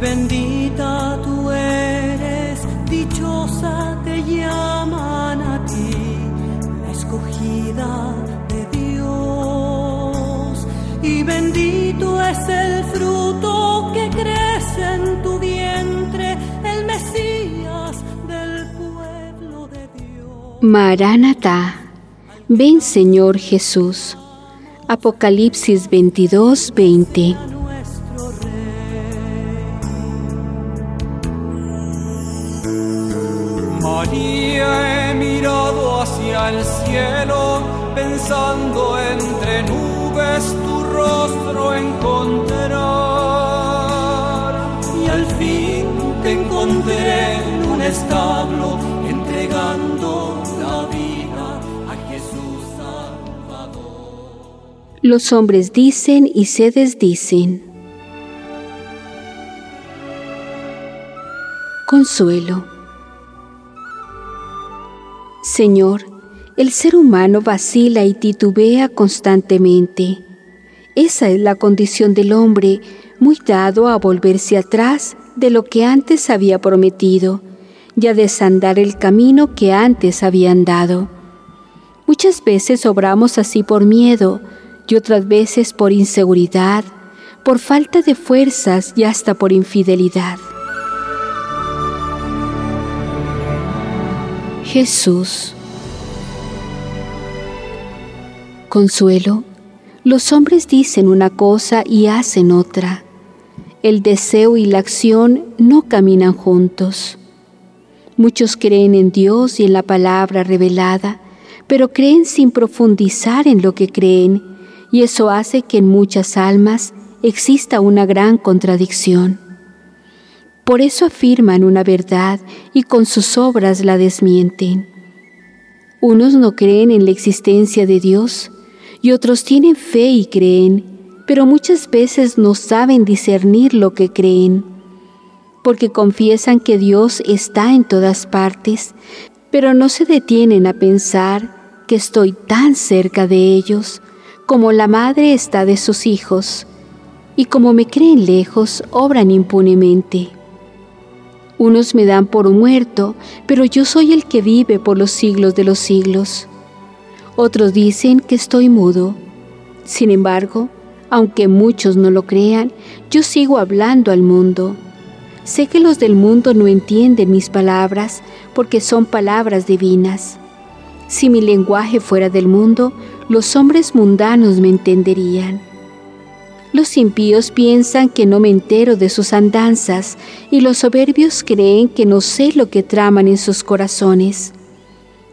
bendita tú eres, dichosa te llaman a ti, la escogida de Dios. Y bendito es el fruto que crece en tu vientre, el Mesías del pueblo de Dios. Maranatá, ven Señor Jesús. Apocalipsis 22, 20. Hacia el cielo, pensando entre nubes tu rostro encontrar. Y al fin te encontré en un establo, entregando la vida a Jesús Salvador. Los hombres dicen y se desdicen. Consuelo. Señor, el ser humano vacila y titubea constantemente. Esa es la condición del hombre, muy dado a volverse atrás de lo que antes había prometido y a desandar el camino que antes había andado. Muchas veces obramos así por miedo y otras veces por inseguridad, por falta de fuerzas y hasta por infidelidad. Jesús. Consuelo, los hombres dicen una cosa y hacen otra. El deseo y la acción no caminan juntos. Muchos creen en Dios y en la palabra revelada, pero creen sin profundizar en lo que creen, y eso hace que en muchas almas exista una gran contradicción. Por eso afirman una verdad y con sus obras la desmienten. Unos no creen en la existencia de Dios y otros tienen fe y creen, pero muchas veces no saben discernir lo que creen, porque confiesan que Dios está en todas partes, pero no se detienen a pensar que estoy tan cerca de ellos como la madre está de sus hijos, y como me creen lejos, obran impunemente. Unos me dan por muerto, pero yo soy el que vive por los siglos de los siglos. Otros dicen que estoy mudo. Sin embargo, aunque muchos no lo crean, yo sigo hablando al mundo. Sé que los del mundo no entienden mis palabras porque son palabras divinas. Si mi lenguaje fuera del mundo, los hombres mundanos me entenderían. Los impíos piensan que no me entero de sus andanzas y los soberbios creen que no sé lo que traman en sus corazones.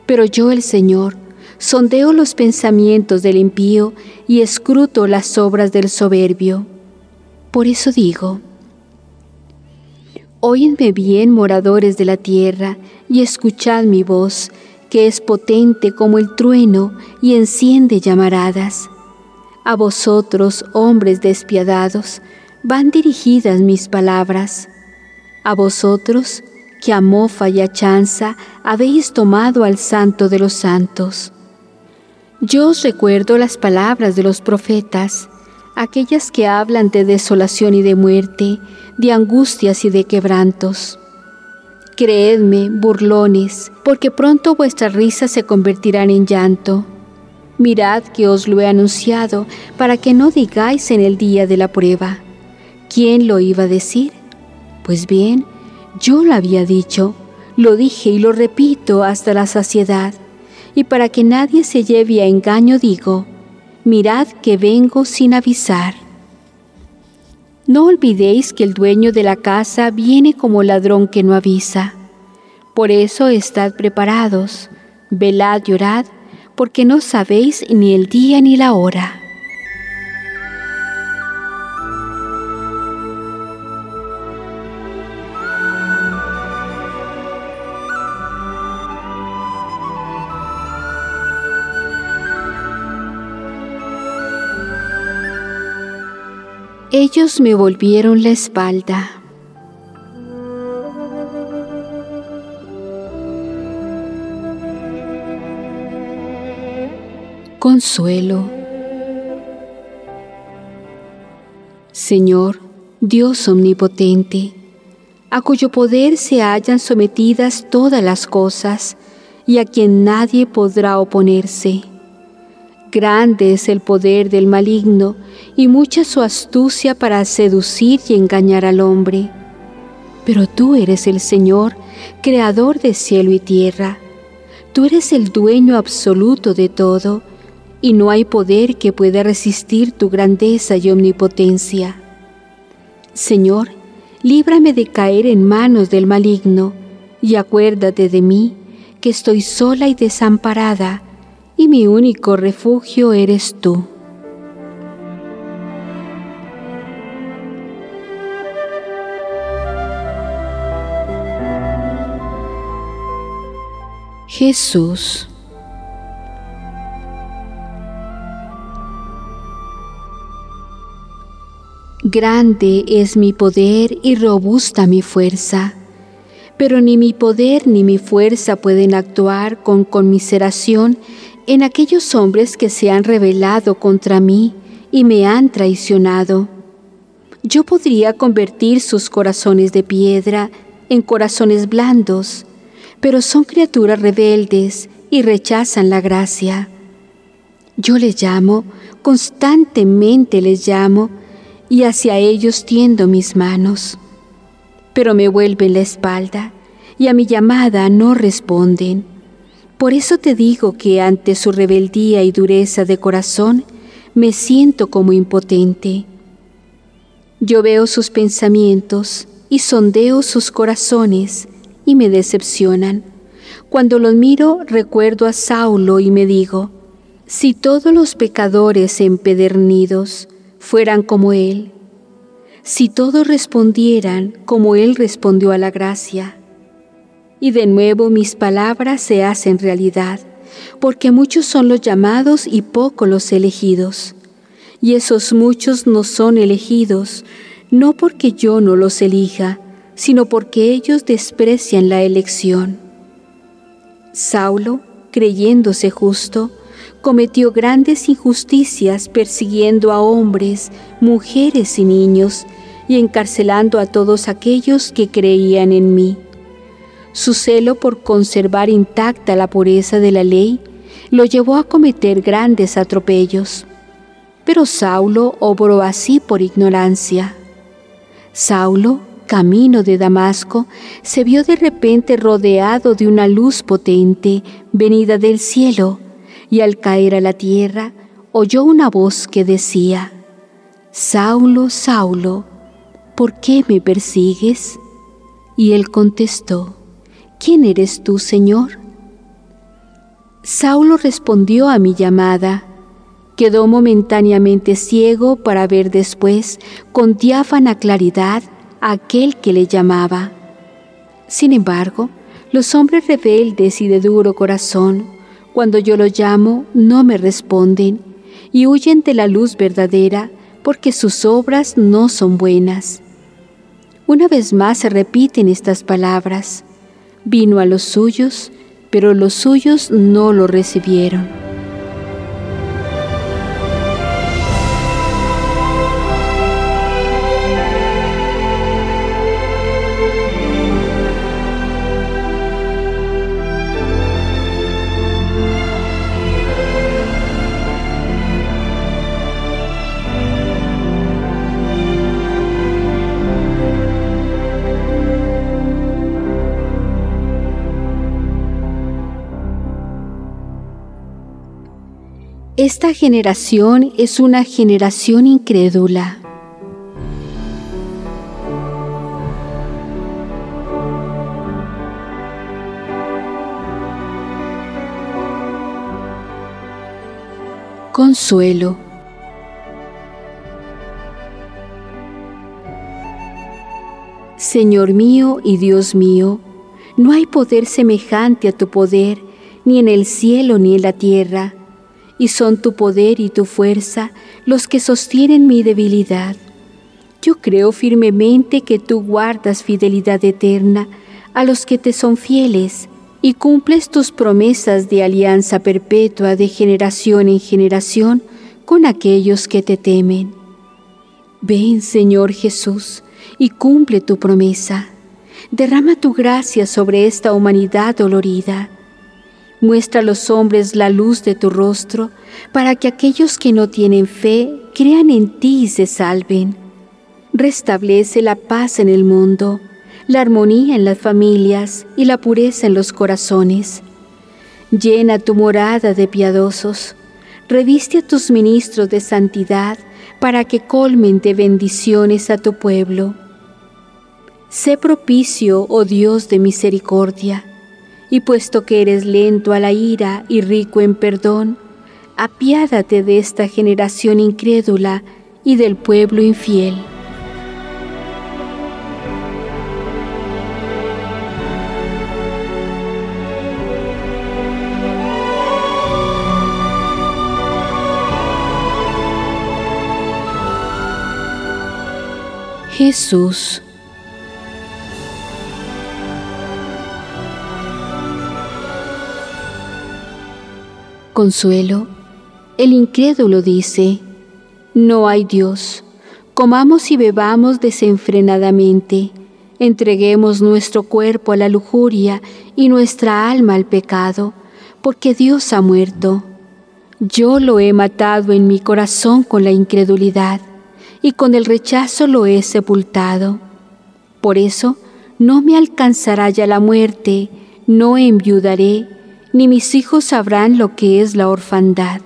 Pero yo, el Señor, sondeo los pensamientos del impío y escruto las obras del soberbio. Por eso digo, Óyenme bien, moradores de la tierra, y escuchad mi voz, que es potente como el trueno y enciende llamaradas. A vosotros, hombres despiadados, van dirigidas mis palabras. A vosotros, que a mofa y a chanza habéis tomado al santo de los santos. Yo os recuerdo las palabras de los profetas, aquellas que hablan de desolación y de muerte, de angustias y de quebrantos. Creedme, burlones, porque pronto vuestras risas se convertirán en llanto. Mirad que os lo he anunciado, para que no digáis en el día de la prueba. ¿Quién lo iba a decir? Pues bien, yo lo había dicho, lo dije y lo repito hasta la saciedad. Y para que nadie se lleve a engaño digo, mirad que vengo sin avisar. No olvidéis que el dueño de la casa viene como ladrón que no avisa. Por eso estad preparados, velad y orad, porque no sabéis ni el día ni la hora. Ellos me volvieron la espalda. Consuelo. Señor, Dios omnipotente, a cuyo poder se hallan sometidas todas las cosas y a quien nadie podrá oponerse. Grande es el poder del maligno y mucha su astucia para seducir y engañar al hombre. Pero tú eres el Señor, creador de cielo y tierra. Tú eres el dueño absoluto de todo y no hay poder que pueda resistir tu grandeza y omnipotencia. Señor, líbrame de caer en manos del maligno, y acuérdate de mí, que estoy sola y desamparada, y mi único refugio eres tú. Jesús Grande es mi poder y robusta mi fuerza, pero ni mi poder ni mi fuerza pueden actuar con conmiseración en aquellos hombres que se han rebelado contra mí y me han traicionado. Yo podría convertir sus corazones de piedra en corazones blandos, pero son criaturas rebeldes y rechazan la gracia. Yo les llamo, constantemente les llamo, y hacia ellos tiendo mis manos. Pero me vuelven la espalda y a mi llamada no responden. Por eso te digo que ante su rebeldía y dureza de corazón me siento como impotente. Yo veo sus pensamientos y sondeo sus corazones y me decepcionan. Cuando los miro recuerdo a Saulo y me digo, si todos los pecadores empedernidos fueran como Él, si todos respondieran como Él respondió a la gracia. Y de nuevo mis palabras se hacen realidad, porque muchos son los llamados y pocos los elegidos. Y esos muchos no son elegidos, no porque yo no los elija, sino porque ellos desprecian la elección. Saulo, creyéndose justo, cometió grandes injusticias persiguiendo a hombres, mujeres y niños, y encarcelando a todos aquellos que creían en mí. Su celo por conservar intacta la pureza de la ley lo llevó a cometer grandes atropellos. Pero Saulo obró así por ignorancia. Saulo, camino de Damasco, se vio de repente rodeado de una luz potente venida del cielo, y al caer a la tierra oyó una voz que decía, Saulo, Saulo, ¿por qué me persigues? Y él contestó, ¿quién eres tú, Señor? Saulo respondió a mi llamada, quedó momentáneamente ciego para ver después con diáfana claridad a aquel que le llamaba. Sin embargo, los hombres rebeldes y de duro corazón cuando yo los llamo, no me responden y huyen de la luz verdadera porque sus obras no son buenas. Una vez más se repiten estas palabras. Vino a los suyos, pero los suyos no lo recibieron. Esta generación es una generación incrédula. Consuelo. Señor mío y Dios mío, no hay poder semejante a tu poder, ni en el cielo ni en la tierra y son tu poder y tu fuerza los que sostienen mi debilidad. Yo creo firmemente que tú guardas fidelidad eterna a los que te son fieles y cumples tus promesas de alianza perpetua de generación en generación con aquellos que te temen. Ven, Señor Jesús, y cumple tu promesa. Derrama tu gracia sobre esta humanidad dolorida. Muestra a los hombres la luz de tu rostro, para que aquellos que no tienen fe crean en ti y se salven. Restablece la paz en el mundo, la armonía en las familias y la pureza en los corazones. Llena tu morada de piadosos, reviste a tus ministros de santidad para que colmen de bendiciones a tu pueblo. Sé propicio, oh Dios de misericordia, y puesto que eres lento a la ira y rico en perdón, apiádate de esta generación incrédula y del pueblo infiel. Jesús. Consuelo, el incrédulo dice, no hay Dios, comamos y bebamos desenfrenadamente, entreguemos nuestro cuerpo a la lujuria y nuestra alma al pecado, porque Dios ha muerto. Yo lo he matado en mi corazón con la incredulidad y con el rechazo lo he sepultado. Por eso no me alcanzará ya la muerte, no enviudaré, ni mis hijos sabrán lo que es la orfandad.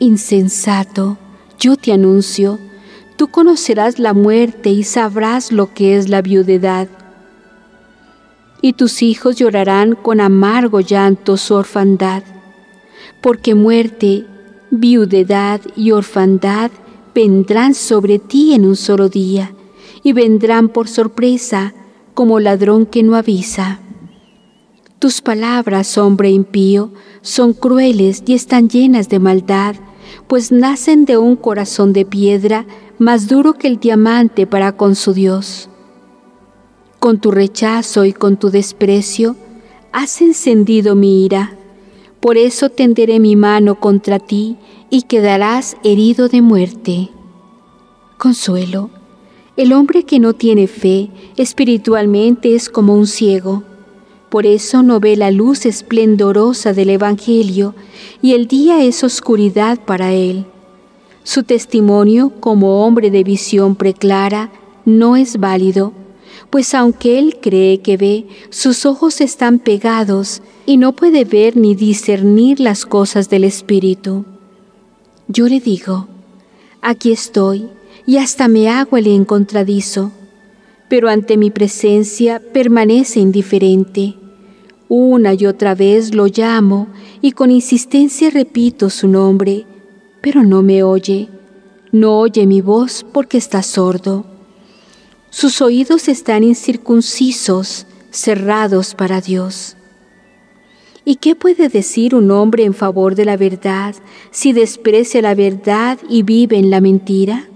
Insensato, yo te anuncio, tú conocerás la muerte y sabrás lo que es la viudedad. Y tus hijos llorarán con amargo llanto su orfandad, porque muerte, viudedad y orfandad vendrán sobre ti en un solo día, y vendrán por sorpresa como ladrón que no avisa. Tus palabras, hombre impío, son crueles y están llenas de maldad, pues nacen de un corazón de piedra más duro que el diamante para con su Dios. Con tu rechazo y con tu desprecio has encendido mi ira, por eso tenderé mi mano contra ti y quedarás herido de muerte. Consuelo, el hombre que no tiene fe espiritualmente es como un ciego. Por eso no ve la luz esplendorosa del Evangelio y el día es oscuridad para él. Su testimonio como hombre de visión preclara no es válido, pues aunque él cree que ve, sus ojos están pegados y no puede ver ni discernir las cosas del Espíritu. Yo le digo, aquí estoy, y hasta me hago el encontradizo, pero ante mi presencia permanece indiferente. Una y otra vez lo llamo y con insistencia repito su nombre, pero no me oye, no oye mi voz porque está sordo. Sus oídos están incircuncisos, cerrados para Dios. ¿Y qué puede decir un hombre en favor de la verdad si desprecia la verdad y vive en la mentira?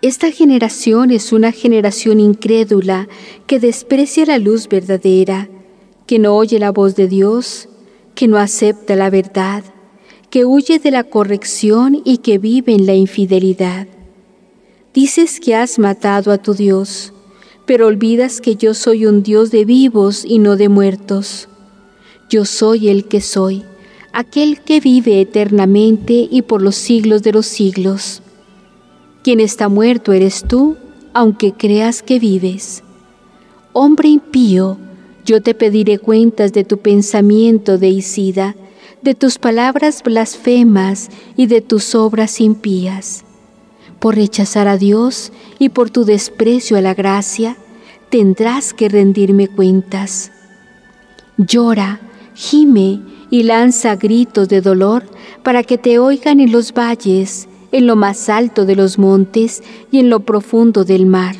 Esta generación es una generación incrédula que desprecia la luz verdadera, que no oye la voz de Dios, que no acepta la verdad, que huye de la corrección y que vive en la infidelidad. Dices que has matado a tu Dios pero olvidas que yo soy un Dios de vivos y no de muertos. Yo soy el que soy, aquel que vive eternamente y por los siglos de los siglos. Quien está muerto eres tú, aunque creas que vives. Hombre impío, yo te pediré cuentas de tu pensamiento deicida, de tus palabras blasfemas y de tus obras impías por rechazar a Dios y por tu desprecio a la gracia, tendrás que rendirme cuentas. Llora, gime y lanza gritos de dolor para que te oigan en los valles, en lo más alto de los montes y en lo profundo del mar.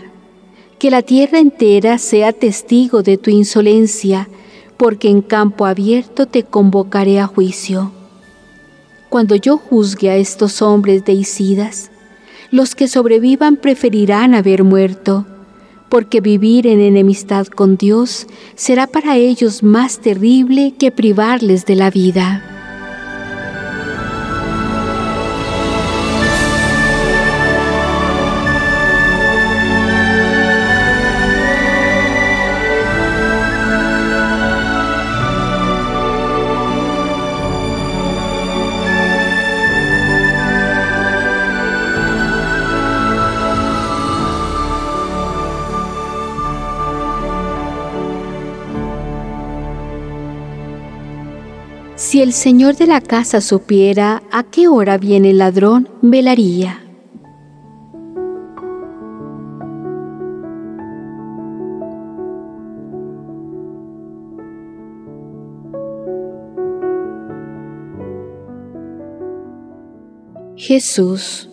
Que la tierra entera sea testigo de tu insolencia, porque en campo abierto te convocaré a juicio. Cuando yo juzgue a estos hombres de Isidas, Los que sobrevivan preferirán haber muerto, porque vivir en enemistad con Dios será para ellos más terrible que privarles de la vida. Si el señor de la casa supiera a qué hora viene el ladrón, velaría. Jesús.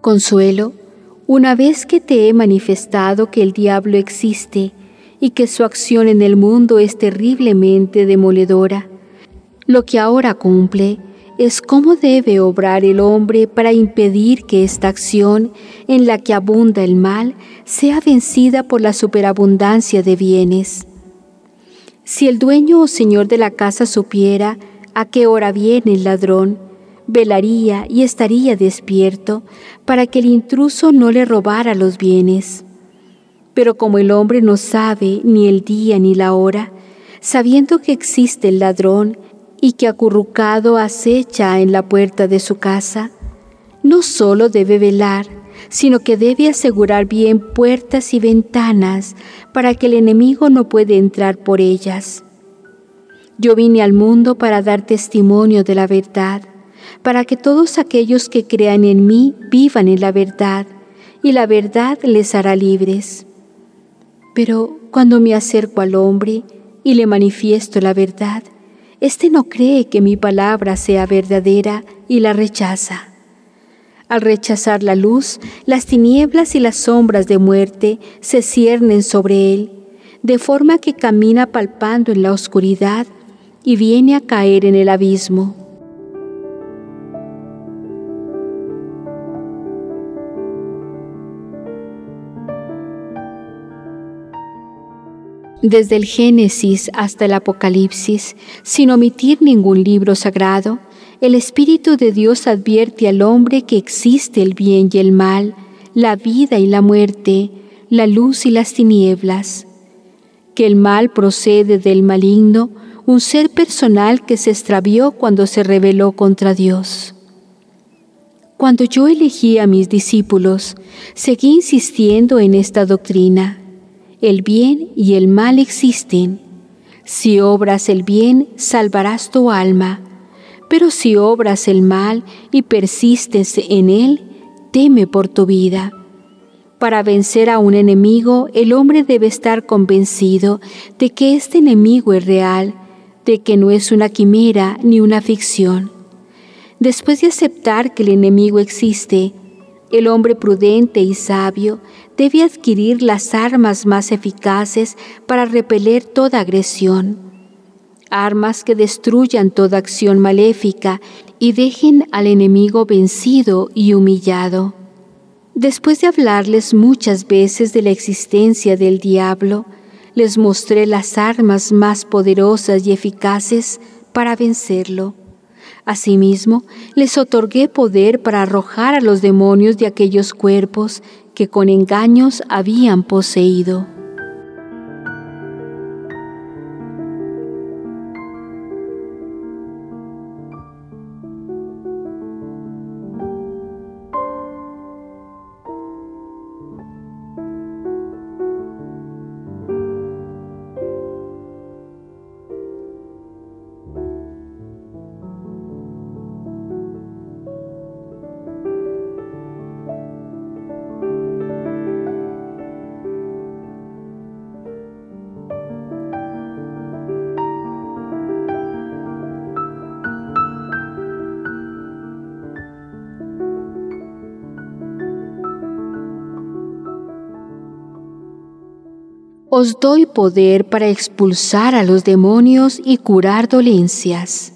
Consuelo una vez que te he manifestado que el diablo existe y que su acción en el mundo es terriblemente demoledora, lo que ahora cumple es cómo debe obrar el hombre para impedir que esta acción en la que abunda el mal sea vencida por la superabundancia de bienes. Si el dueño o señor de la casa supiera a qué hora viene el ladrón, velaría y estaría despierto para que el intruso no le robara los bienes. Pero como el hombre no sabe ni el día ni la hora, sabiendo que existe el ladrón y que acurrucado acecha en la puerta de su casa, no solo debe velar, sino que debe asegurar bien puertas y ventanas para que el enemigo no pueda entrar por ellas. Yo vine al mundo para dar testimonio de la verdad para que todos aquellos que crean en mí vivan en la verdad, y la verdad les hará libres. Pero cuando me acerco al hombre y le manifiesto la verdad, éste no cree que mi palabra sea verdadera y la rechaza. Al rechazar la luz, las tinieblas y las sombras de muerte se ciernen sobre él, de forma que camina palpando en la oscuridad y viene a caer en el abismo. Desde el Génesis hasta el Apocalipsis, sin omitir ningún libro sagrado, el Espíritu de Dios advierte al hombre que existe el bien y el mal, la vida y la muerte, la luz y las tinieblas, que el mal procede del maligno, un ser personal que se extravió cuando se rebeló contra Dios. Cuando yo elegí a mis discípulos, seguí insistiendo en esta doctrina el bien y el mal existen. Si obras el bien, salvarás tu alma, pero si obras el mal y persistes en él, teme por tu vida. Para vencer a un enemigo, el hombre debe estar convencido de que este enemigo es real, de que no es una quimera ni una ficción. Después de aceptar que el enemigo existe, el hombre prudente y sabio debe adquirir las armas más eficaces para repeler toda agresión, armas que destruyan toda acción maléfica y dejen al enemigo vencido y humillado. Después de hablarles muchas veces de la existencia del diablo, les mostré las armas más poderosas y eficaces para vencerlo. Asimismo, les otorgué poder para arrojar a los demonios de aquellos cuerpos que con engaños habían poseído. Os doy poder para expulsar a los demonios y curar dolencias.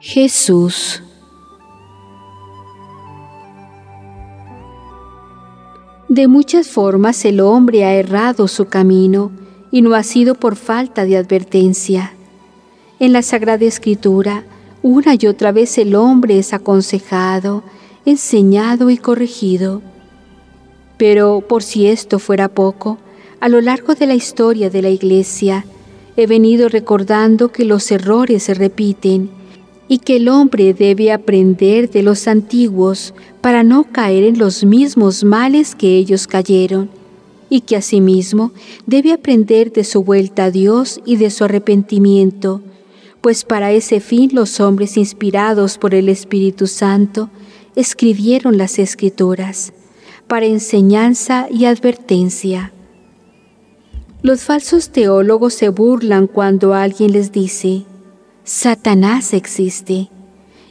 Jesús. De muchas formas el hombre ha errado su camino y no ha sido por falta de advertencia. En la Sagrada Escritura, una y otra vez el hombre es aconsejado, enseñado y corregido. Pero por si esto fuera poco, a lo largo de la historia de la Iglesia, he venido recordando que los errores se repiten y que el hombre debe aprender de los antiguos para no caer en los mismos males que ellos cayeron, y que asimismo debe aprender de su vuelta a Dios y de su arrepentimiento, pues para ese fin los hombres inspirados por el Espíritu Santo escribieron las escrituras, para enseñanza y advertencia. Los falsos teólogos se burlan cuando alguien les dice, Satanás existe.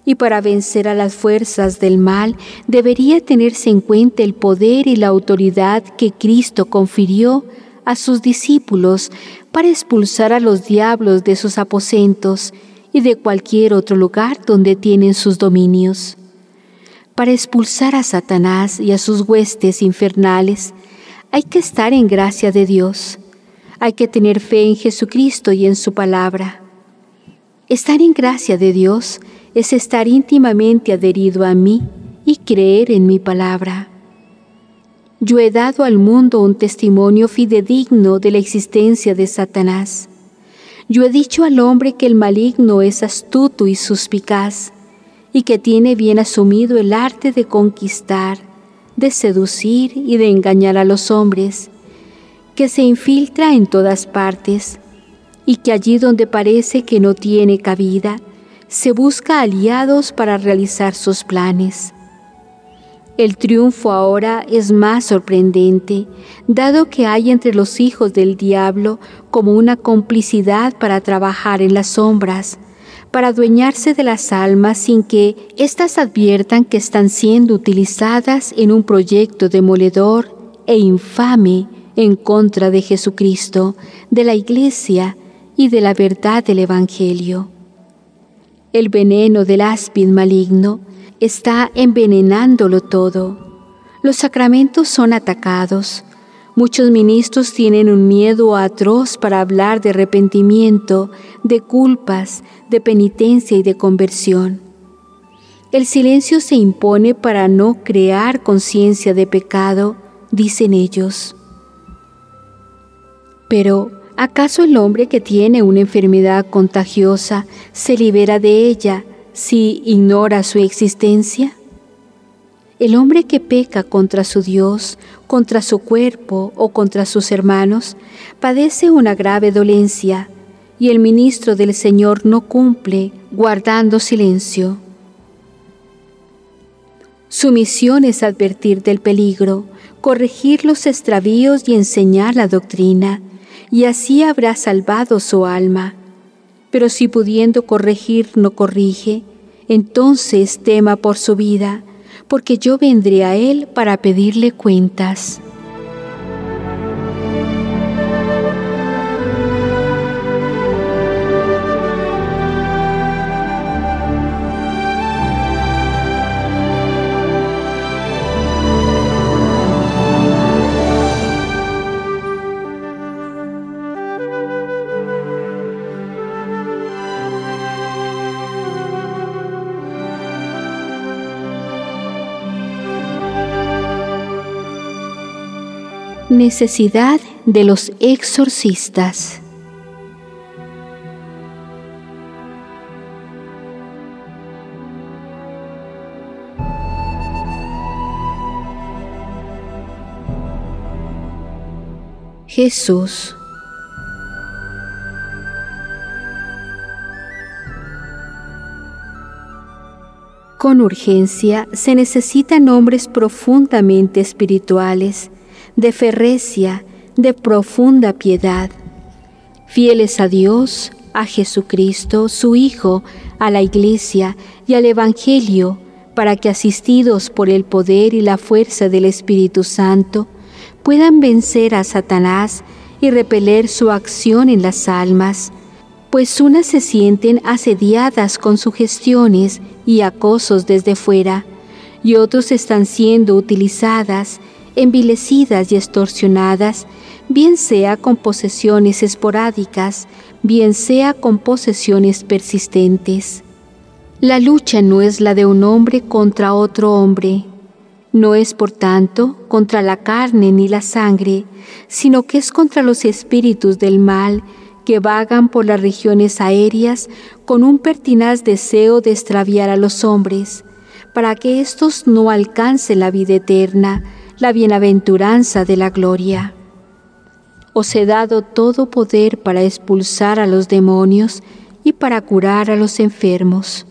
Y para vencer a las fuerzas del mal debería tenerse en cuenta el poder y la autoridad que Cristo confirió a sus discípulos para expulsar a los diablos de sus aposentos y de cualquier otro lugar donde tienen sus dominios. Para expulsar a Satanás y a sus huestes infernales hay que estar en gracia de Dios, hay que tener fe en Jesucristo y en su palabra. Estar en gracia de Dios es estar íntimamente adherido a mí y creer en mi palabra. Yo he dado al mundo un testimonio fidedigno de la existencia de Satanás. Yo he dicho al hombre que el maligno es astuto y suspicaz y que tiene bien asumido el arte de conquistar, de seducir y de engañar a los hombres, que se infiltra en todas partes y que allí donde parece que no tiene cabida, se busca aliados para realizar sus planes. El triunfo ahora es más sorprendente, dado que hay entre los hijos del diablo como una complicidad para trabajar en las sombras, para adueñarse de las almas sin que éstas adviertan que están siendo utilizadas en un proyecto demoledor e infame en contra de Jesucristo, de la Iglesia, y de la verdad del Evangelio. El veneno del áspid maligno está envenenándolo todo. Los sacramentos son atacados. Muchos ministros tienen un miedo atroz para hablar de arrepentimiento, de culpas, de penitencia y de conversión. El silencio se impone para no crear conciencia de pecado, dicen ellos. Pero ¿Acaso el hombre que tiene una enfermedad contagiosa se libera de ella si ignora su existencia? El hombre que peca contra su Dios, contra su cuerpo o contra sus hermanos, padece una grave dolencia y el ministro del Señor no cumple guardando silencio. Su misión es advertir del peligro, corregir los extravíos y enseñar la doctrina y así habrá salvado su alma. Pero si pudiendo corregir no corrige, entonces tema por su vida, porque yo vendré a él para pedirle cuentas. Necesidad de los exorcistas. Jesús. Con urgencia se necesitan hombres profundamente espirituales de ferrecia, de profunda piedad. fieles a Dios, a Jesucristo, su Hijo, a la Iglesia y al Evangelio, para que asistidos por el poder y la fuerza del Espíritu Santo, puedan vencer a Satanás y repeler su acción en las almas, pues unas se sienten asediadas con sugestiones y acosos desde fuera, y otros están siendo utilizadas, envilecidas y extorsionadas, bien sea con posesiones esporádicas, bien sea con posesiones persistentes. La lucha no es la de un hombre contra otro hombre, no es por tanto contra la carne ni la sangre, sino que es contra los espíritus del mal que vagan por las regiones aéreas con un pertinaz deseo de extraviar a los hombres, para que éstos no alcancen la vida eterna, la bienaventuranza de la gloria. Os he dado todo poder para expulsar a los demonios y para curar a los enfermos.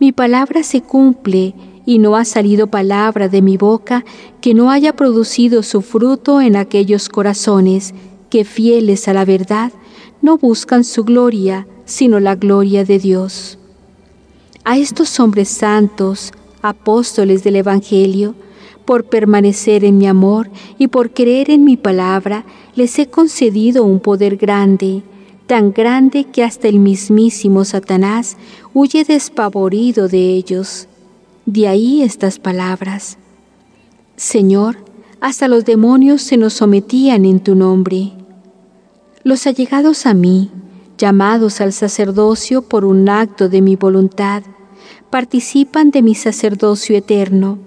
Mi palabra se cumple y no ha salido palabra de mi boca que no haya producido su fruto en aquellos corazones que fieles a la verdad no buscan su gloria, sino la gloria de Dios. A estos hombres santos, apóstoles del Evangelio, por permanecer en mi amor y por creer en mi palabra, les he concedido un poder grande, tan grande que hasta el mismísimo Satanás huye despavorido de ellos. De ahí estas palabras. Señor, hasta los demonios se nos sometían en tu nombre. Los allegados a mí, llamados al sacerdocio por un acto de mi voluntad, participan de mi sacerdocio eterno.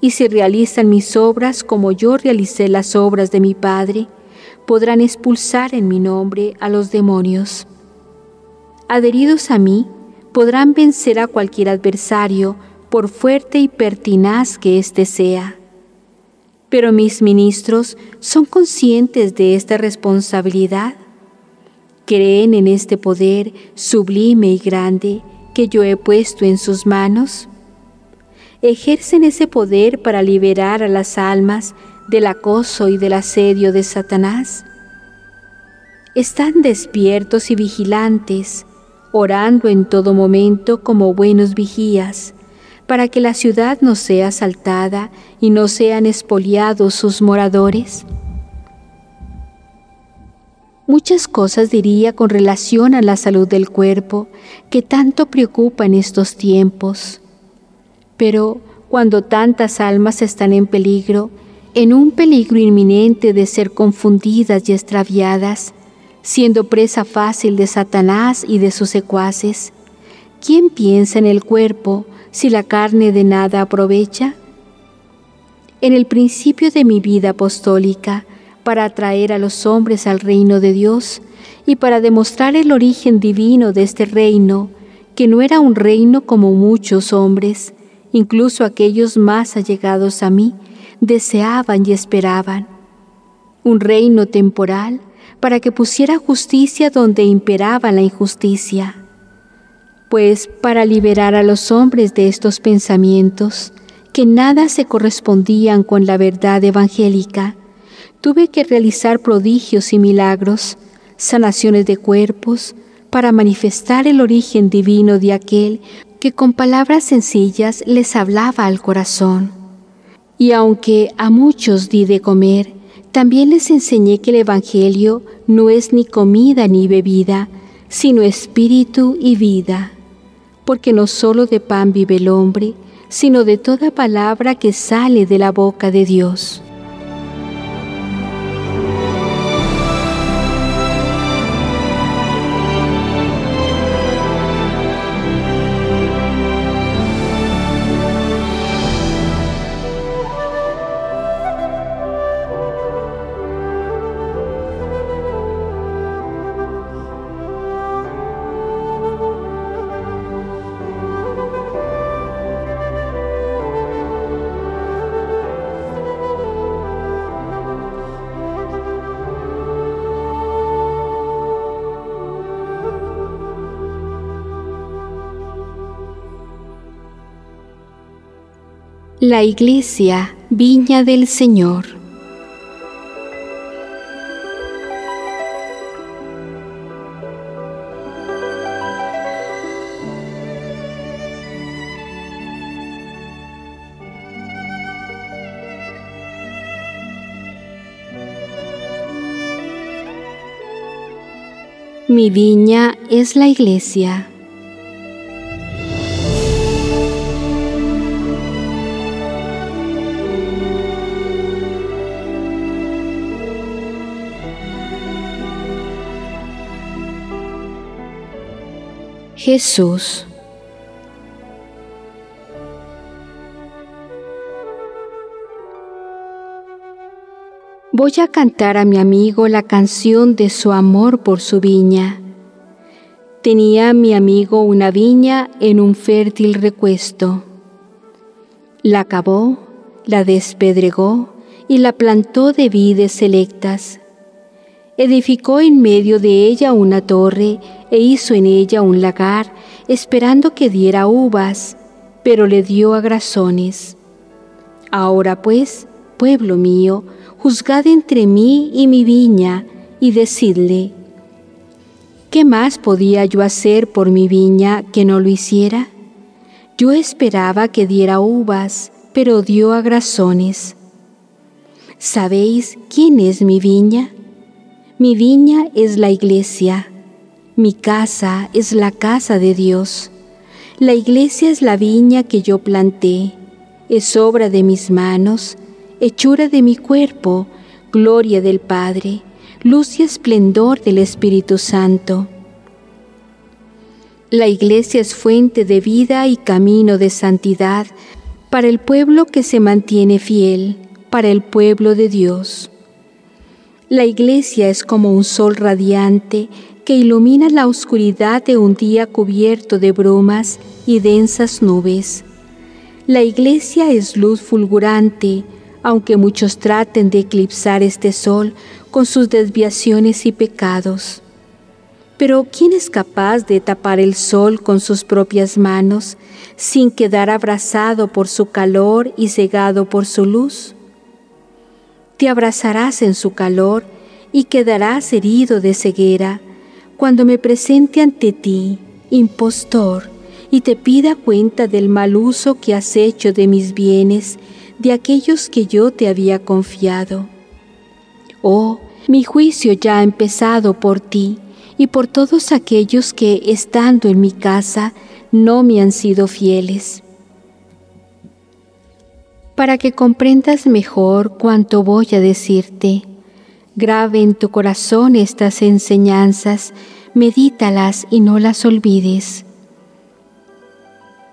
Y si realizan mis obras como yo realicé las obras de mi Padre, podrán expulsar en mi nombre a los demonios. Adheridos a mí, podrán vencer a cualquier adversario, por fuerte y pertinaz que éste sea. Pero mis ministros son conscientes de esta responsabilidad. ¿Creen en este poder sublime y grande que yo he puesto en sus manos? ¿Ejercen ese poder para liberar a las almas del acoso y del asedio de Satanás? Están despiertos y vigilantes, orando en todo momento como buenos vigías, para que la ciudad no sea asaltada y no sean expoliados sus moradores? Muchas cosas diría con relación a la salud del cuerpo que tanto preocupa en estos tiempos. Pero cuando tantas almas están en peligro, en un peligro inminente de ser confundidas y extraviadas, siendo presa fácil de Satanás y de sus secuaces, ¿quién piensa en el cuerpo si la carne de nada aprovecha? En el principio de mi vida apostólica, para atraer a los hombres al reino de Dios y para demostrar el origen divino de este reino, que no era un reino como muchos hombres, incluso aquellos más allegados a mí, deseaban y esperaban. Un reino temporal para que pusiera justicia donde imperaba la injusticia pues para liberar a los hombres de estos pensamientos, que nada se correspondían con la verdad evangélica, tuve que realizar prodigios y milagros, sanaciones de cuerpos, para manifestar el origen divino de aquel que con palabras sencillas les hablaba al corazón. Y aunque a muchos di de comer, también les enseñé que el Evangelio no es ni comida ni bebida, sino espíritu y vida porque no solo de pan vive el hombre, sino de toda palabra que sale de la boca de Dios. La iglesia Viña del Señor. Mi viña es la iglesia. Jesús. Voy a cantar a mi amigo la canción de su amor por su viña. Tenía mi amigo una viña en un fértil recuesto. La cavó, la despedregó y la plantó de vides selectas edificó en medio de ella una torre e hizo en ella un lagar, esperando que diera uvas, pero le dio agrazones. Ahora pues, pueblo mío, juzgad entre mí y mi viña, y decidle, ¿qué más podía yo hacer por mi viña que no lo hiciera? Yo esperaba que diera uvas, pero dio agrazones. ¿Sabéis quién es mi viña? Mi viña es la iglesia, mi casa es la casa de Dios. La iglesia es la viña que yo planté, es obra de mis manos, hechura de mi cuerpo, gloria del Padre, luz y esplendor del Espíritu Santo. La iglesia es fuente de vida y camino de santidad para el pueblo que se mantiene fiel, para el pueblo de Dios. La iglesia es como un sol radiante que ilumina la oscuridad de un día cubierto de brumas y densas nubes. La iglesia es luz fulgurante, aunque muchos traten de eclipsar este sol con sus desviaciones y pecados. Pero ¿quién es capaz de tapar el sol con sus propias manos sin quedar abrazado por su calor y cegado por su luz? Te abrazarás en su calor y quedarás herido de ceguera cuando me presente ante ti, impostor, y te pida cuenta del mal uso que has hecho de mis bienes, de aquellos que yo te había confiado. Oh, mi juicio ya ha empezado por ti y por todos aquellos que, estando en mi casa, no me han sido fieles para que comprendas mejor cuanto voy a decirte. Grave en tu corazón estas enseñanzas, medítalas y no las olvides.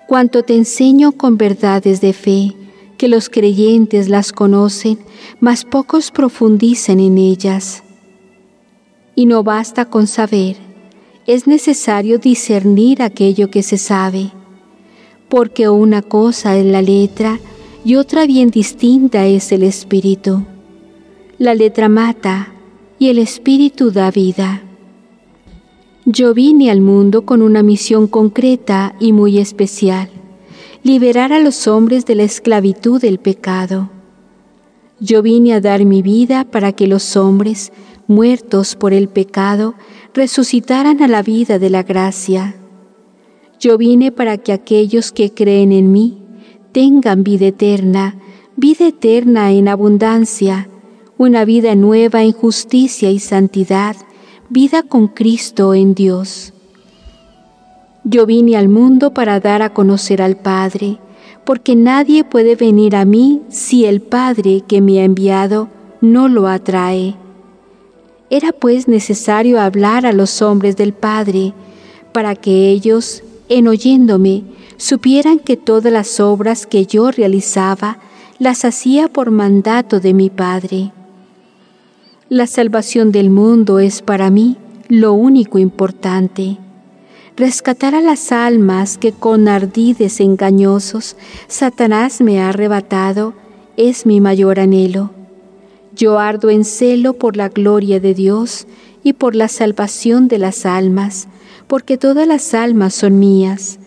Cuanto te enseño con verdades de fe, que los creyentes las conocen, mas pocos profundizan en ellas. Y no basta con saber, es necesario discernir aquello que se sabe, porque una cosa es la letra, y otra bien distinta es el espíritu. La letra mata y el espíritu da vida. Yo vine al mundo con una misión concreta y muy especial, liberar a los hombres de la esclavitud del pecado. Yo vine a dar mi vida para que los hombres, muertos por el pecado, resucitaran a la vida de la gracia. Yo vine para que aquellos que creen en mí tengan vida eterna, vida eterna en abundancia, una vida nueva en justicia y santidad, vida con Cristo en Dios. Yo vine al mundo para dar a conocer al Padre, porque nadie puede venir a mí si el Padre que me ha enviado no lo atrae. Era pues necesario hablar a los hombres del Padre, para que ellos, en oyéndome, supieran que todas las obras que yo realizaba las hacía por mandato de mi Padre. La salvación del mundo es para mí lo único importante. Rescatar a las almas que con ardides engañosos Satanás me ha arrebatado es mi mayor anhelo. Yo ardo en celo por la gloria de Dios y por la salvación de las almas, porque todas las almas son mías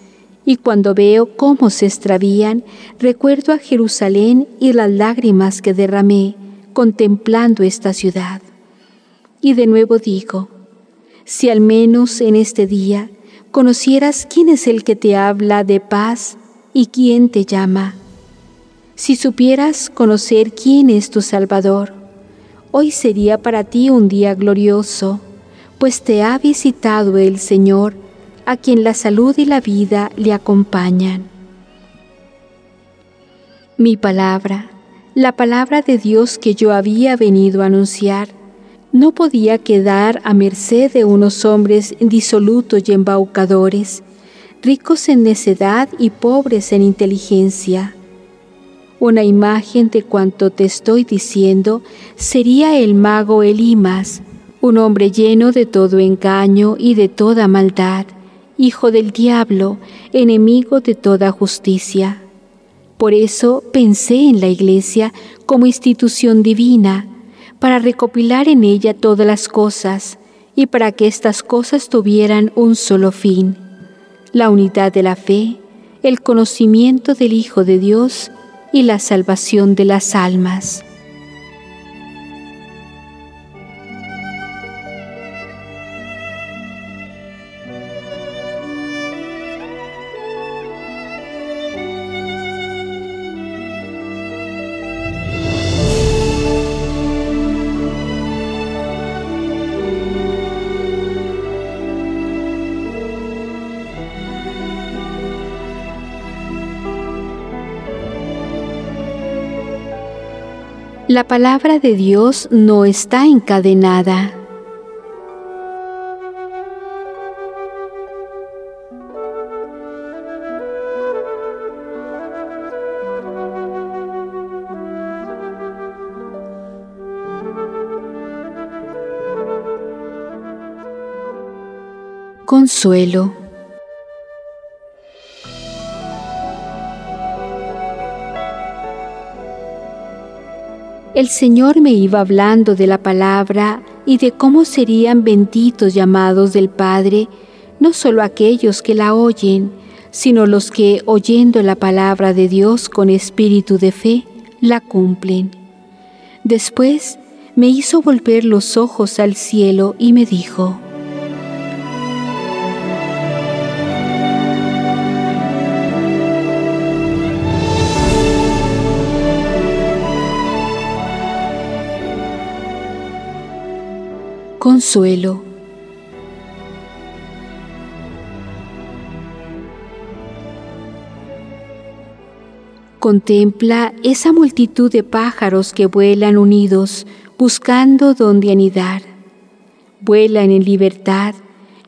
y cuando veo cómo se extravían, recuerdo a Jerusalén y las lágrimas que derramé contemplando esta ciudad. Y de nuevo digo, si al menos en este día conocieras quién es el que te habla de paz y quién te llama, si supieras conocer quién es tu Salvador, hoy sería para ti un día glorioso, pues te ha visitado el Señor, a quien la salud y la vida le acompañan. Mi palabra, la palabra de Dios que yo había venido a anunciar, no podía quedar a merced de unos hombres disolutos y embaucadores, ricos en necedad y pobres en inteligencia. Una imagen de cuanto te estoy diciendo sería el mago Elimas, un hombre lleno de todo engaño y de toda maldad, hijo del diablo, enemigo de toda justicia. Por eso pensé en la Iglesia como institución divina, para recopilar en ella todas las cosas y para que estas cosas tuvieran un solo fin, la unidad de la fe, el conocimiento del Hijo de Dios y la salvación de las almas. La palabra de Dios no está encadenada. Consuelo. El Señor me iba hablando de la palabra y de cómo serían benditos llamados del Padre, no solo aquellos que la oyen, sino los que, oyendo la palabra de Dios con espíritu de fe, la cumplen. Después me hizo volver los ojos al cielo y me dijo, consuelo. Contempla esa multitud de pájaros que vuelan unidos, buscando donde anidar. Vuelan en libertad,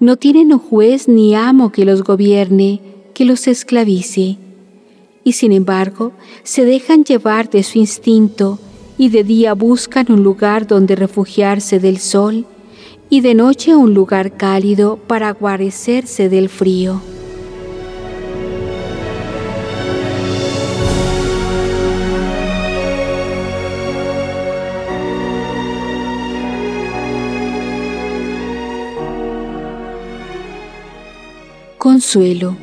no tienen juez ni amo que los gobierne, que los esclavice. Y sin embargo, se dejan llevar de su instinto y de día buscan un lugar donde refugiarse del sol y de noche un lugar cálido para guarecerse del frío. Consuelo.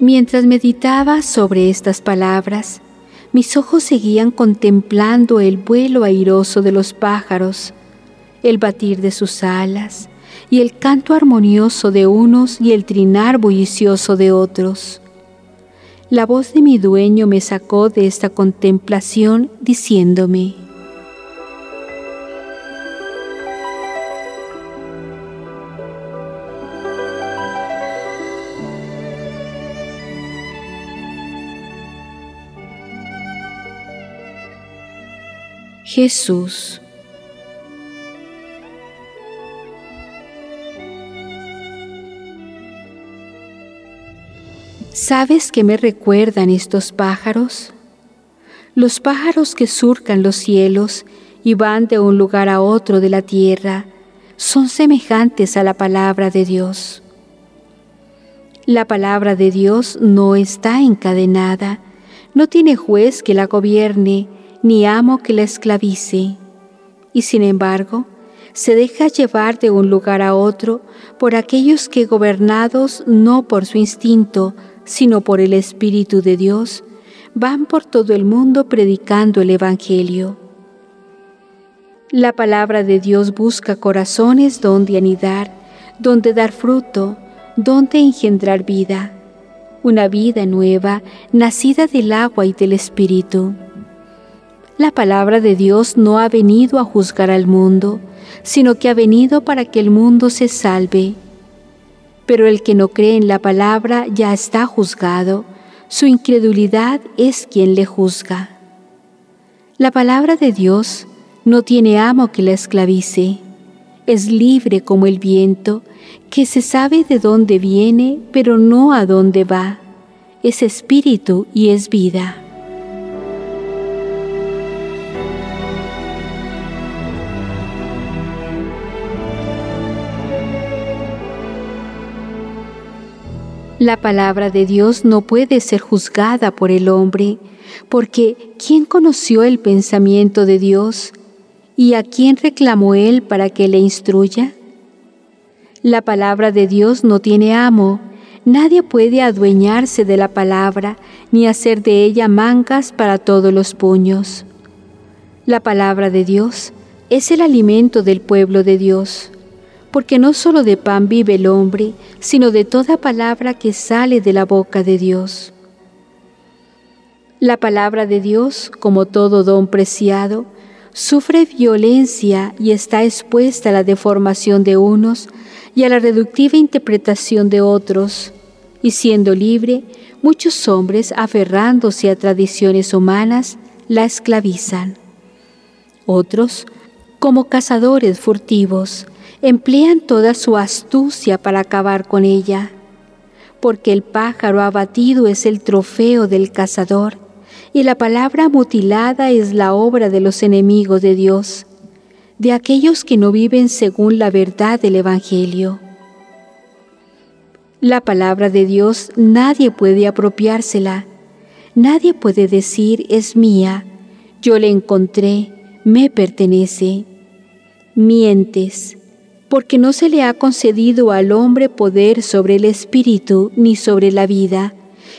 Mientras meditaba sobre estas palabras, mis ojos seguían contemplando el vuelo airoso de los pájaros, el batir de sus alas y el canto armonioso de unos y el trinar bullicioso de otros. La voz de mi dueño me sacó de esta contemplación diciéndome, Jesús. ¿Sabes qué me recuerdan estos pájaros? Los pájaros que surcan los cielos y van de un lugar a otro de la tierra son semejantes a la palabra de Dios. La palabra de Dios no está encadenada, no tiene juez que la gobierne, ni amo que la esclavice, y sin embargo se deja llevar de un lugar a otro por aquellos que gobernados no por su instinto, sino por el Espíritu de Dios, van por todo el mundo predicando el Evangelio. La palabra de Dios busca corazones donde anidar, donde dar fruto, donde engendrar vida, una vida nueva, nacida del agua y del Espíritu. La palabra de Dios no ha venido a juzgar al mundo, sino que ha venido para que el mundo se salve. Pero el que no cree en la palabra ya está juzgado, su incredulidad es quien le juzga. La palabra de Dios no tiene amo que la esclavice, es libre como el viento, que se sabe de dónde viene, pero no a dónde va, es espíritu y es vida. La palabra de Dios no puede ser juzgada por el hombre, porque ¿quién conoció el pensamiento de Dios? ¿Y a quién reclamó él para que le instruya? La palabra de Dios no tiene amo, nadie puede adueñarse de la palabra ni hacer de ella mangas para todos los puños. La palabra de Dios es el alimento del pueblo de Dios porque no solo de pan vive el hombre, sino de toda palabra que sale de la boca de Dios. La palabra de Dios, como todo don preciado, sufre violencia y está expuesta a la deformación de unos y a la reductiva interpretación de otros, y siendo libre, muchos hombres, aferrándose a tradiciones humanas, la esclavizan. Otros, como cazadores furtivos, emplean toda su astucia para acabar con ella, porque el pájaro abatido es el trofeo del cazador, y la palabra mutilada es la obra de los enemigos de Dios, de aquellos que no viven según la verdad del Evangelio. La palabra de Dios nadie puede apropiársela, nadie puede decir es mía, yo la encontré, me pertenece. Mientes, porque no se le ha concedido al hombre poder sobre el espíritu ni sobre la vida,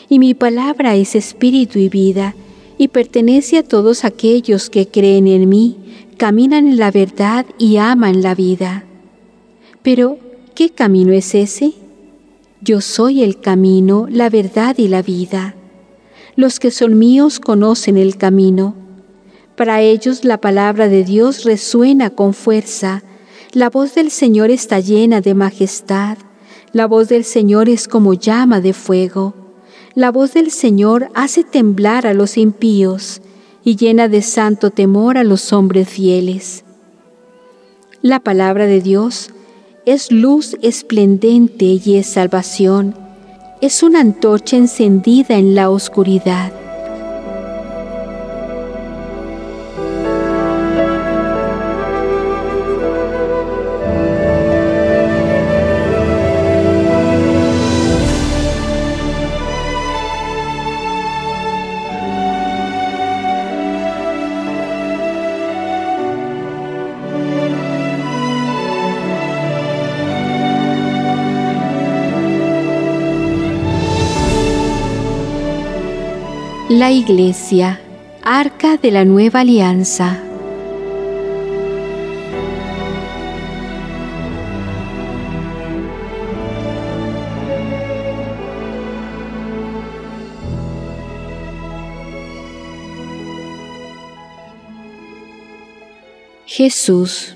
y mi palabra es espíritu y vida, y pertenece a todos aquellos que creen en mí, caminan en la verdad y aman la vida. Pero, ¿qué camino es ese? Yo soy el camino, la verdad y la vida. Los que son míos conocen el camino. Para ellos la palabra de Dios resuena con fuerza, la voz del Señor está llena de majestad, la voz del Señor es como llama de fuego. La voz del Señor hace temblar a los impíos y llena de santo temor a los hombres fieles. La palabra de Dios es luz esplendente y es salvación, es una antorcha encendida en la oscuridad. Iglesia, Arca de la Nueva Alianza. Jesús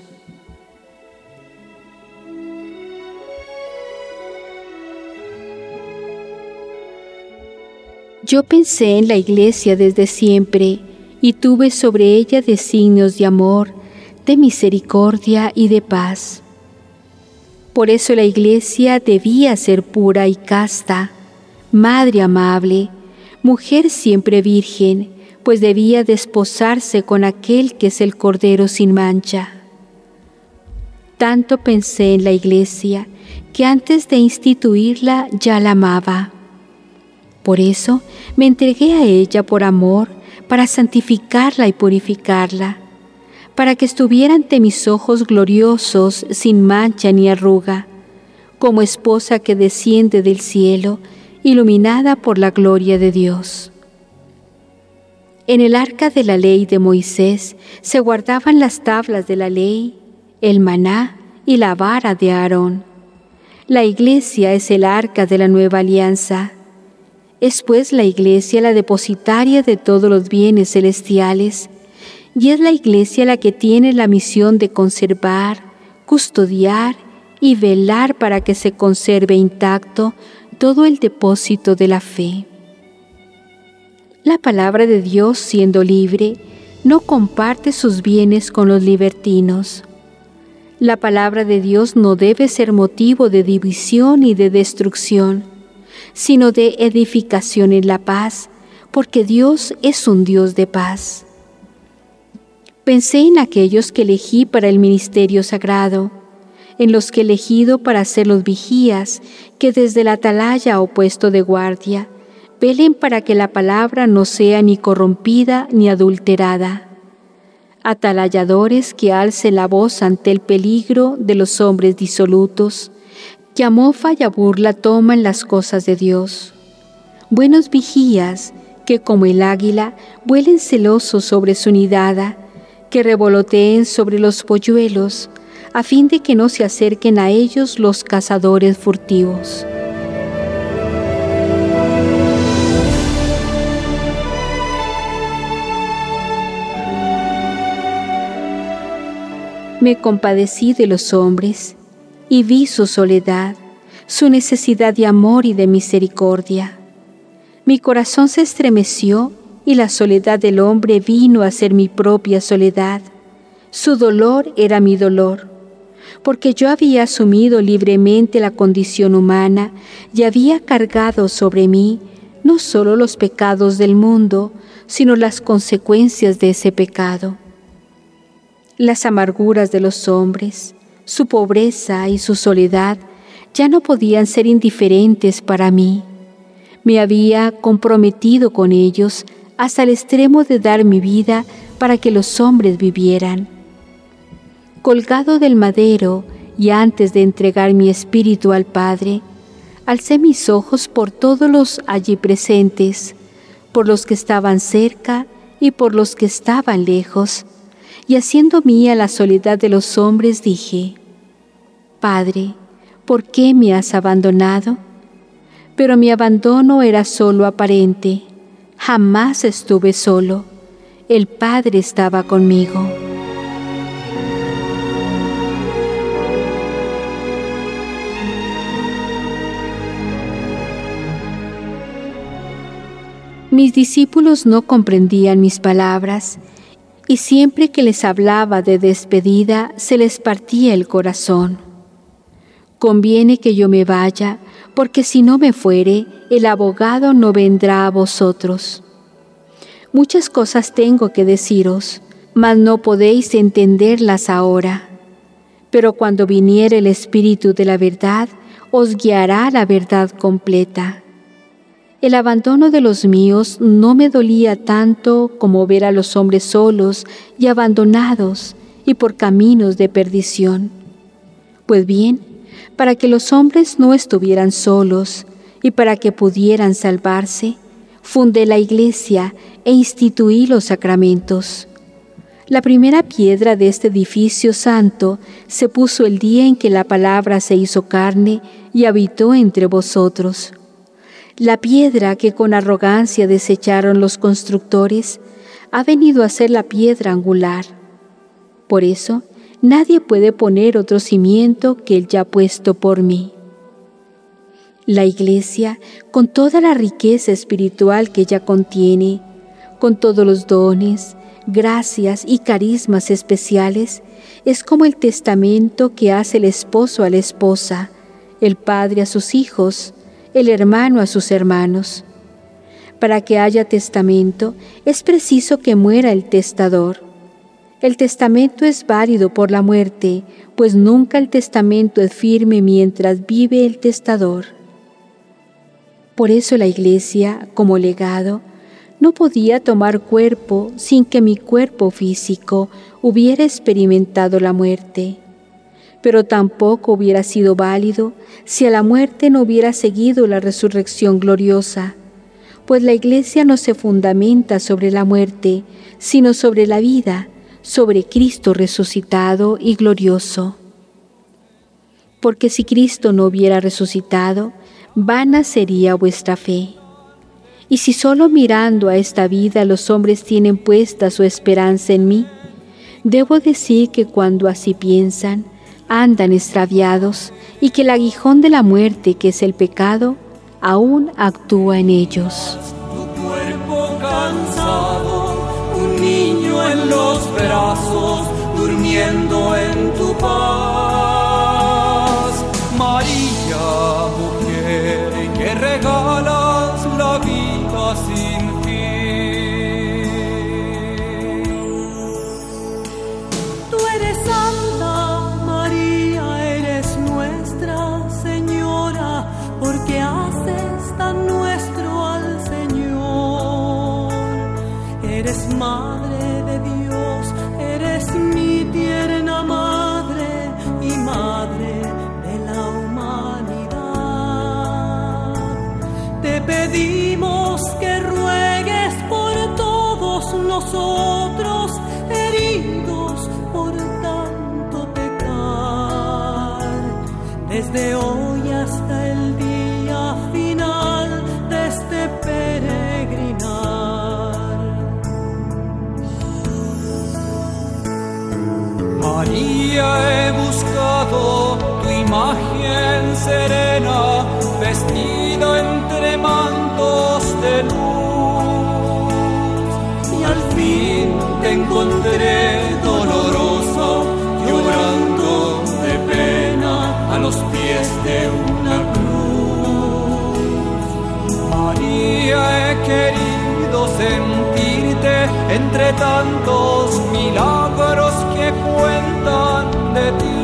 Yo pensé en la iglesia desde siempre y tuve sobre ella designios de amor, de misericordia y de paz. Por eso la iglesia debía ser pura y casta, madre amable, mujer siempre virgen, pues debía desposarse con aquel que es el Cordero sin mancha. Tanto pensé en la iglesia que antes de instituirla ya la amaba. Por eso me entregué a ella por amor, para santificarla y purificarla, para que estuviera ante mis ojos gloriosos, sin mancha ni arruga, como esposa que desciende del cielo, iluminada por la gloria de Dios. En el arca de la ley de Moisés se guardaban las tablas de la ley, el maná y la vara de Aarón. La iglesia es el arca de la nueva alianza es pues la Iglesia la depositaria de todos los bienes celestiales y es la Iglesia la que tiene la misión de conservar, custodiar y velar para que se conserve intacto todo el depósito de la fe. La palabra de Dios, siendo libre, no comparte sus bienes con los libertinos. La palabra de Dios no debe ser motivo de división y de destrucción, sino de edificación en la paz, porque Dios es un Dios de paz. Pensé en aquellos que elegí para el ministerio sagrado, en los que he elegido para ser los vigías, que desde la atalaya o puesto de guardia, velen para que la palabra no sea ni corrompida ni adulterada. Atalayadores que alcen la voz ante el peligro de los hombres disolutos, que a mofa y a burla toman las cosas de Dios. Buenos vigías que como el águila vuelen celosos sobre su nidada, que revoloteen sobre los polluelos, a fin de que no se acerquen a ellos los cazadores furtivos. Me compadecí de los hombres y vi su soledad, su necesidad de amor y de misericordia. Mi corazón se estremeció y la soledad del hombre vino a ser mi propia soledad. Su dolor era mi dolor, porque yo había asumido libremente la condición humana y había cargado sobre mí no solo los pecados del mundo, sino las consecuencias de ese pecado las amarguras de los hombres, su pobreza y su soledad ya no podían ser indiferentes para mí. Me había comprometido con ellos hasta el extremo de dar mi vida para que los hombres vivieran. Colgado del madero y antes de entregar mi espíritu al Padre, alcé mis ojos por todos los allí presentes, por los que estaban cerca y por los que estaban lejos, y haciendo mía la soledad de los hombres dije, Padre, ¿por qué me has abandonado? Pero mi abandono era solo aparente, jamás estuve solo, el Padre estaba conmigo. Mis discípulos no comprendían mis palabras y siempre que les hablaba de despedida se les partía el corazón. Conviene que yo me vaya, porque si no me fuere, el abogado no vendrá a vosotros. Muchas cosas tengo que deciros, mas no podéis entenderlas ahora. Pero cuando viniere el Espíritu de la verdad, os guiará la verdad completa el abandono de los míos no me dolía tanto como ver a los hombres solos y abandonados y por caminos de perdición. Pues bien, para que los hombres no estuvieran solos y para que pudieran salvarse, fundé la iglesia e instituí los sacramentos. La primera piedra de este edificio santo se puso el día en que la palabra se hizo carne y habitó entre vosotros la piedra que con arrogancia desecharon los constructores ha venido a ser la piedra angular. Por eso, nadie puede poner otro cimiento que el ya puesto por mí. La iglesia, con toda la riqueza espiritual que ella contiene, con todos los dones, gracias y carismas especiales, es como el testamento que hace el esposo a la esposa, el padre a sus hijos, el hermano a sus hermanos. Para que haya testamento es preciso que muera el testador. El testamento es válido por la muerte, pues nunca el testamento es firme mientras vive el testador. Por eso la Iglesia, como legado, no podía tomar cuerpo sin que mi cuerpo físico hubiera experimentado la muerte pero tampoco hubiera sido válido si a la muerte no hubiera seguido la resurrección gloriosa, pues la iglesia no se fundamenta sobre la muerte, sino sobre la vida, sobre Cristo resucitado y glorioso. Porque si Cristo no hubiera resucitado, vana sería vuestra fe. Y si solo mirando a esta vida los hombres tienen puesta su esperanza en mí, debo decir que cuando así piensan, andan extraviados y que el aguijón de la muerte, que es el pecado, aún actúa en ellos. Tu cuerpo cansado, un niño en los brazos, durmiendo en tu paz. María, mujer que regalas la vida sin fin. Tú eres santa, María, eres nuestra Señora, porque haces tan nuestro al Señor. Eres madre pedimos que ruegues por todos nosotros, heridos por tanto pecar, desde hoy hasta el día final de este peregrinar. María, he buscado tu imagen serena, vestida tantos milagros que cuentan de ti.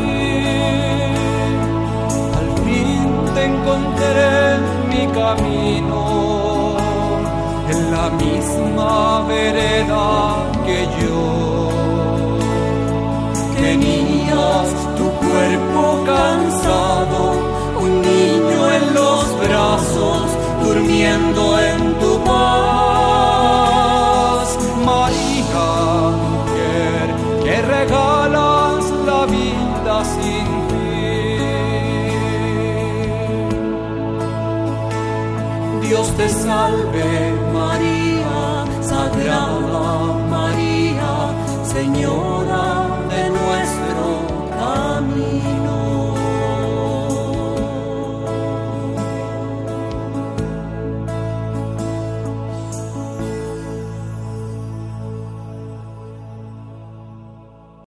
Al fin te encontré en mi camino, en la misma vereda que yo. Tenías tu cuerpo cansado, un niño en los brazos, durmiendo en te salve,